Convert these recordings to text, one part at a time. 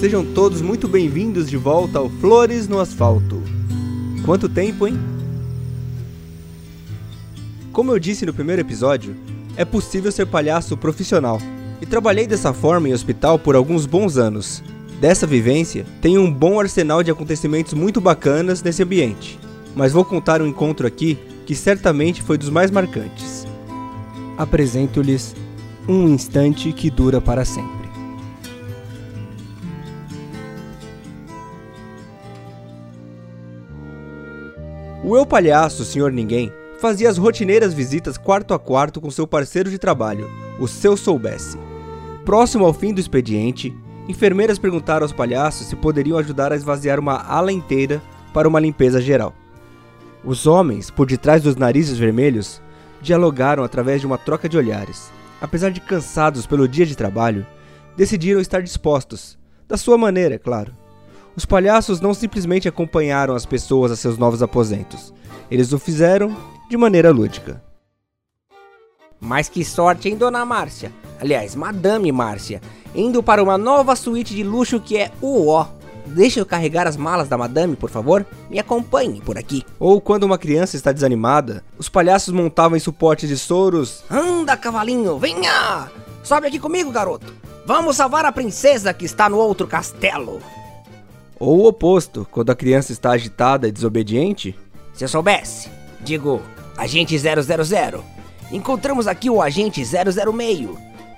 Sejam todos muito bem-vindos de volta ao Flores no Asfalto. Quanto tempo, hein? Como eu disse no primeiro episódio, é possível ser palhaço profissional. E trabalhei dessa forma em hospital por alguns bons anos. Dessa vivência, tenho um bom arsenal de acontecimentos muito bacanas nesse ambiente. Mas vou contar um encontro aqui que certamente foi dos mais marcantes. Apresento-lhes um instante que dura para sempre. O eu palhaço, senhor ninguém, fazia as rotineiras visitas quarto a quarto com seu parceiro de trabalho, o seu soubesse. Próximo ao fim do expediente, enfermeiras perguntaram aos palhaços se poderiam ajudar a esvaziar uma ala inteira para uma limpeza geral. Os homens, por detrás dos narizes vermelhos, dialogaram através de uma troca de olhares. Apesar de cansados pelo dia de trabalho, decidiram estar dispostos, da sua maneira, é claro. Os palhaços não simplesmente acompanharam as pessoas a seus novos aposentos, eles o fizeram de maneira lúdica. Mas que sorte, hein, dona Márcia? Aliás, Madame Márcia, indo para uma nova suíte de luxo que é o ó. Deixa eu carregar as malas da madame, por favor? Me acompanhe por aqui. Ou quando uma criança está desanimada, os palhaços montavam em suportes de soros. Anda, cavalinho, venha! Sobe aqui comigo, garoto. Vamos salvar a princesa que está no outro castelo. Ou o oposto, quando a criança está agitada e desobediente. Se eu soubesse, digo, agente 000. Encontramos aqui o agente 006.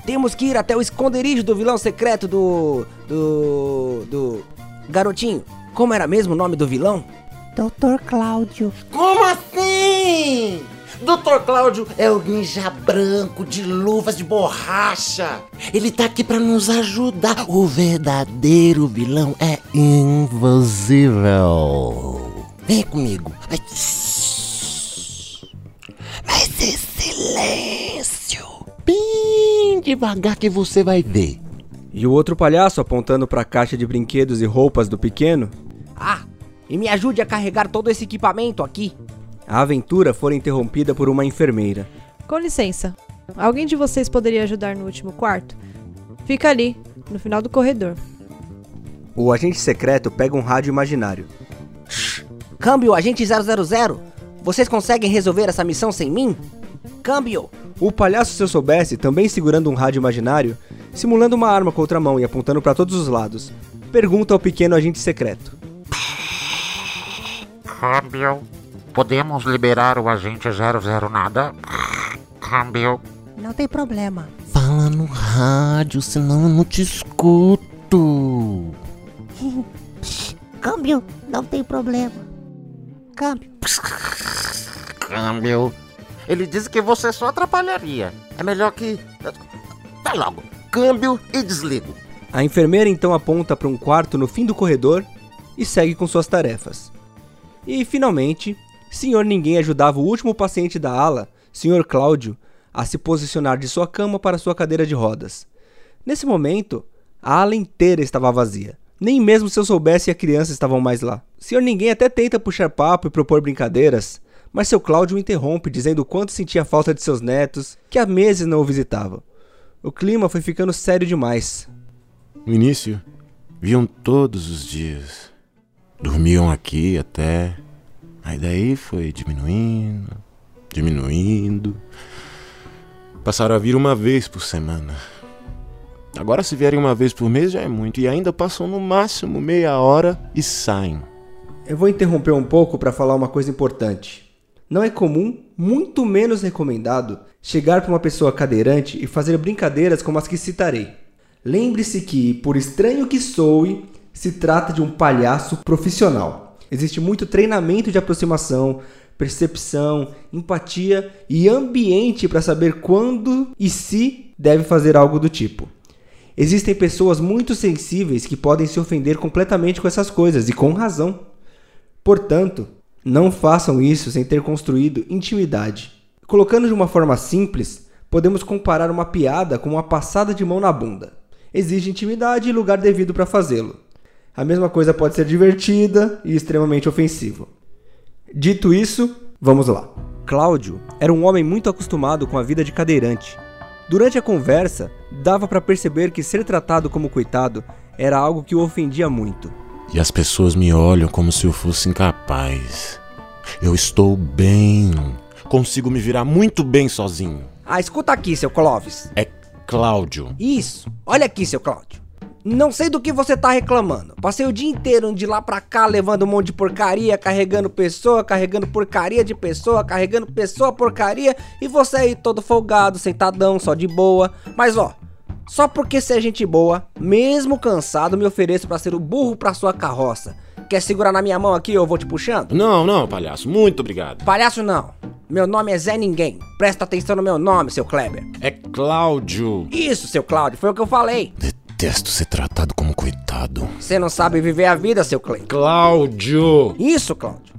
Temos que ir até o esconderijo do vilão secreto do. do. do. Garotinho. Como era mesmo o nome do vilão? Doutor Cláudio. Como assim? Doutor Cláudio é o ninja branco de luvas de borracha. Ele tá aqui para nos ajudar. O verdadeiro vilão é invisível. Vem comigo. Vai. Vai ser silêncio. Bem devagar que você vai ver. E o outro palhaço apontando para a caixa de brinquedos e roupas do pequeno. Ah, e me ajude a carregar todo esse equipamento aqui. A aventura foi interrompida por uma enfermeira. Com licença, alguém de vocês poderia ajudar no último quarto? Fica ali, no final do corredor. O agente secreto pega um rádio imaginário. Câmbio, agente 000. Vocês conseguem resolver essa missão sem mim? Câmbio! O palhaço, se eu soubesse, também segurando um rádio imaginário, simulando uma arma com outra mão e apontando para todos os lados, pergunta ao pequeno agente secreto: Câmbio. Podemos liberar o agente 00 nada? Câmbio. Não tem problema. Fala no rádio, senão eu não te escuto. Câmbio, não tem problema. Câmbio. Câmbio. Ele disse que você só atrapalharia. É melhor que. Vai logo. Câmbio e desligo. A enfermeira então aponta para um quarto no fim do corredor e segue com suas tarefas. E finalmente, Senhor Ninguém ajudava o último paciente da ala, Senhor Cláudio, a se posicionar de sua cama para sua cadeira de rodas. Nesse momento, a ala inteira estava vazia. Nem mesmo se eu soubesse a criança estavam mais lá. Senhor Ninguém até tenta puxar papo e propor brincadeiras, mas seu Cláudio o interrompe dizendo o quanto sentia falta de seus netos, que há meses não o visitavam. O clima foi ficando sério demais. No início, viam todos os dias. Dormiam aqui até. Aí daí foi diminuindo, diminuindo. Passaram a vir uma vez por semana. Agora, se vierem uma vez por mês já é muito. E ainda passam no máximo meia hora e saem. Eu vou interromper um pouco para falar uma coisa importante. Não é comum, muito menos recomendado, chegar para uma pessoa cadeirante e fazer brincadeiras como as que citarei. Lembre-se que, por estranho que soe, se trata de um palhaço profissional. Existe muito treinamento de aproximação, percepção, empatia e ambiente para saber quando e se deve fazer algo do tipo. Existem pessoas muito sensíveis que podem se ofender completamente com essas coisas e com razão. Portanto, não façam isso sem ter construído intimidade. Colocando de uma forma simples, podemos comparar uma piada com uma passada de mão na bunda. Exige intimidade e lugar devido para fazê-lo. A mesma coisa pode ser divertida e extremamente ofensiva. Dito isso, vamos lá. Cláudio era um homem muito acostumado com a vida de cadeirante. Durante a conversa, dava para perceber que ser tratado como coitado era algo que o ofendia muito. E as pessoas me olham como se eu fosse incapaz. Eu estou bem. Consigo me virar muito bem sozinho. Ah, escuta aqui, seu Clóvis. É Cláudio. Isso. Olha aqui, seu Cláudio. Não sei do que você tá reclamando. Passei o dia inteiro de lá pra cá levando um monte de porcaria, carregando pessoa, carregando porcaria de pessoa, carregando pessoa porcaria e você aí todo folgado, sentadão, só de boa. Mas ó, só porque você é gente boa, mesmo cansado, me ofereço pra ser o burro pra sua carroça. Quer segurar na minha mão aqui ou eu vou te puxando? Não, não, palhaço. Muito obrigado. Palhaço não. Meu nome é Zé Ninguém. Presta atenção no meu nome, seu Kleber. É Cláudio. Isso, seu Cláudio, foi o que eu falei. Detesto ser tratado como coitado. Você não sabe viver a vida, seu Clay. Cláudio! Isso, Cláudio.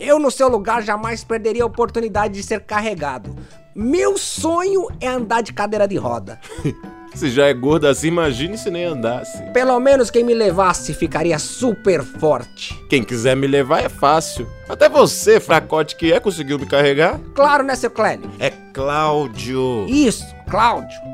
Eu, no seu lugar, jamais perderia a oportunidade de ser carregado. Meu sonho é andar de cadeira de roda. Se já é gordo assim, imagine se nem andasse. Pelo menos quem me levasse ficaria super forte. Quem quiser me levar é fácil. Até você, fracote que é, conseguiu me carregar? Claro, né, seu Clélio? É Cláudio. Isso, Cláudio.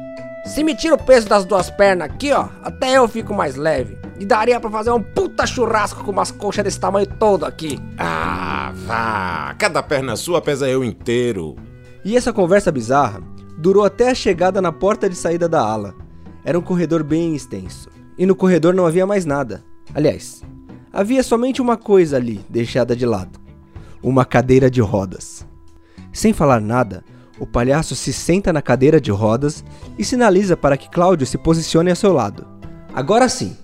Se me tira o peso das duas pernas aqui, ó, até eu fico mais leve. E daria pra fazer um puta churrasco com umas coxas desse tamanho todo aqui. Ah, vá. Cada perna sua pesa eu inteiro. E essa conversa bizarra durou até a chegada na porta de saída da ala. Era um corredor bem extenso. E no corredor não havia mais nada. Aliás, havia somente uma coisa ali, deixada de lado: uma cadeira de rodas. Sem falar nada, o palhaço se senta na cadeira de rodas e sinaliza para que Cláudio se posicione a seu lado. Agora sim,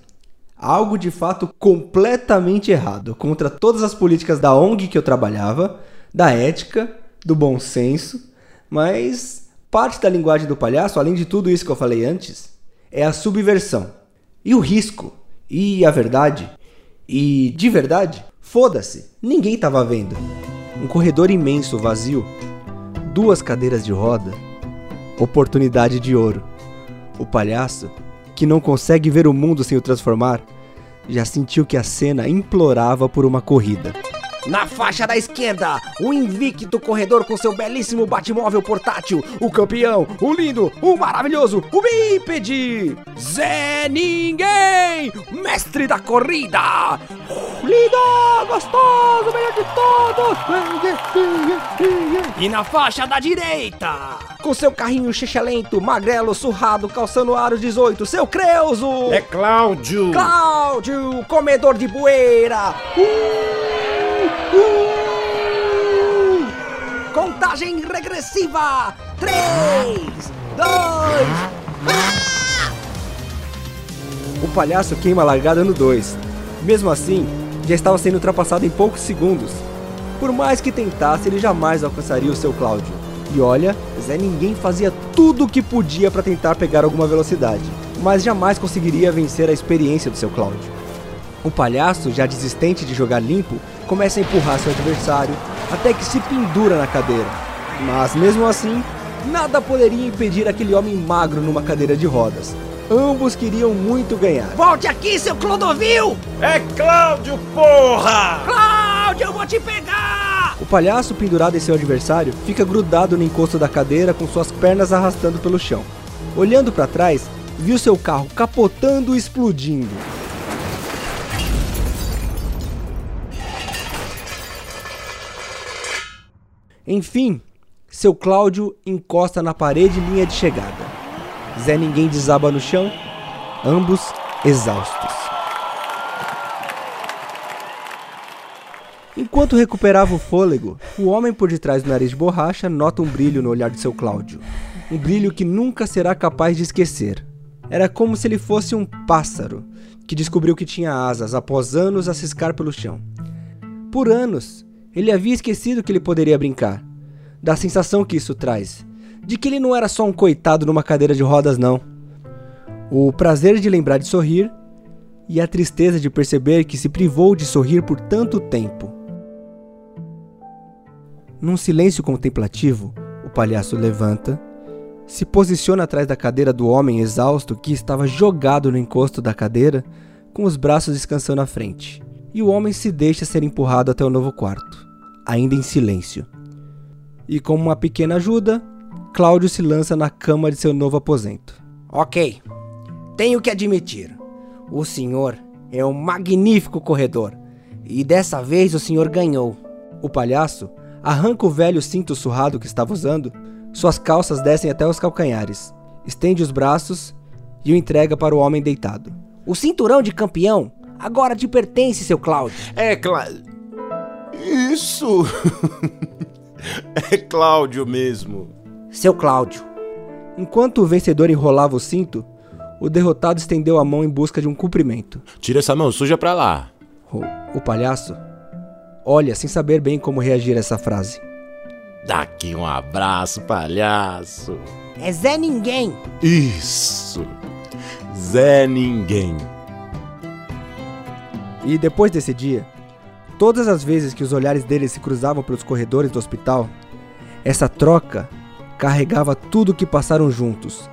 algo de fato completamente errado, contra todas as políticas da ONG que eu trabalhava, da ética, do bom senso, mas parte da linguagem do palhaço, além de tudo isso que eu falei antes, é a subversão. E o risco, e a verdade, e de verdade, foda-se, ninguém estava vendo. Um corredor imenso, vazio, duas cadeiras de roda, oportunidade de ouro. O palhaço, que não consegue ver o mundo sem o transformar, já sentiu que a cena implorava por uma corrida. Na faixa da esquerda, o invicto corredor com seu belíssimo batmóvel portátil, o campeão, o lindo, o maravilhoso, o bípede, Zé Ninguém, mestre da corrida, lindo, gostoso, melhor de todos. E na faixa da direita, com seu carrinho lento, magrelo, surrado, calçando aro 18, seu Creuso, É Cláudio. Cláudio, comedor de poeira. Uh! Uh! Contagem regressiva! 3, 2, O palhaço queima a largada no 2. Mesmo assim, já estava sendo ultrapassado em poucos segundos. Por mais que tentasse, ele jamais alcançaria o seu Cláudio. E olha, Zé Ninguém fazia tudo o que podia para tentar pegar alguma velocidade, mas jamais conseguiria vencer a experiência do seu Cláudio. O palhaço, já desistente de jogar limpo, começa a empurrar seu adversário até que se pendura na cadeira. Mas mesmo assim, nada poderia impedir aquele homem magro numa cadeira de rodas. Ambos queriam muito ganhar. Volte aqui, seu Clodovil! É Cláudio, porra! Cláudio, eu vou te pegar! O palhaço pendurado em seu adversário fica grudado no encosto da cadeira com suas pernas arrastando pelo chão. Olhando para trás, viu seu carro capotando e explodindo. Enfim, seu Cláudio encosta na parede linha de chegada. Zé Ninguém desaba no chão, ambos exaustos. Enquanto recuperava o fôlego, o homem por detrás do nariz de borracha nota um brilho no olhar de seu Cláudio. Um brilho que nunca será capaz de esquecer. Era como se ele fosse um pássaro que descobriu que tinha asas após anos a ciscar pelo chão. Por anos, ele havia esquecido que ele poderia brincar. Da sensação que isso traz. De que ele não era só um coitado numa cadeira de rodas, não. O prazer de lembrar de sorrir e a tristeza de perceber que se privou de sorrir por tanto tempo. Num silêncio contemplativo, o palhaço levanta, se posiciona atrás da cadeira do homem exausto que estava jogado no encosto da cadeira, com os braços descansando à frente, e o homem se deixa ser empurrado até o novo quarto, ainda em silêncio. E com uma pequena ajuda, Cláudio se lança na cama de seu novo aposento. Ok. Tenho que admitir. O senhor é um magnífico corredor. E dessa vez o senhor ganhou. O palhaço arranca o velho cinto surrado que estava usando, suas calças descem até os calcanhares, estende os braços e o entrega para o homem deitado. O cinturão de campeão agora te pertence, seu Cláudio. É claro. Isso! é Cláudio mesmo. Seu Cláudio. Enquanto o vencedor enrolava o cinto, o derrotado estendeu a mão em busca de um cumprimento. Tira essa mão suja pra lá. O, o palhaço olha sem saber bem como reagir a essa frase. Dá aqui um abraço, palhaço. É Zé Ninguém. Isso. Zé Ninguém. E depois desse dia, todas as vezes que os olhares dele se cruzavam pelos corredores do hospital, essa troca carregava tudo o que passaram juntos,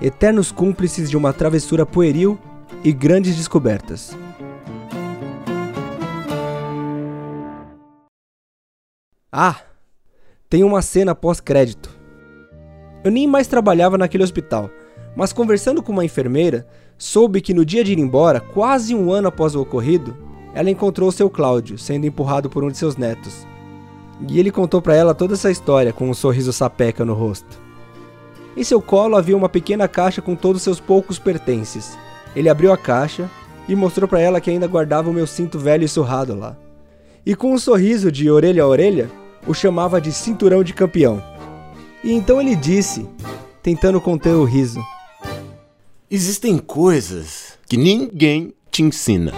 eternos cúmplices de uma travessura pueril e grandes descobertas. Ah, tem uma cena pós-crédito. Eu nem mais trabalhava naquele hospital, mas conversando com uma enfermeira, soube que no dia de ir embora, quase um ano após o ocorrido, ela encontrou seu Cláudio sendo empurrado por um de seus netos. E ele contou para ela toda essa história com um sorriso sapeca no rosto. Em seu colo havia uma pequena caixa com todos seus poucos pertences. Ele abriu a caixa e mostrou para ela que ainda guardava o meu cinto velho e surrado lá. E com um sorriso de orelha a orelha, o chamava de cinturão de campeão. E então ele disse, tentando conter o riso: Existem coisas que ninguém te ensina.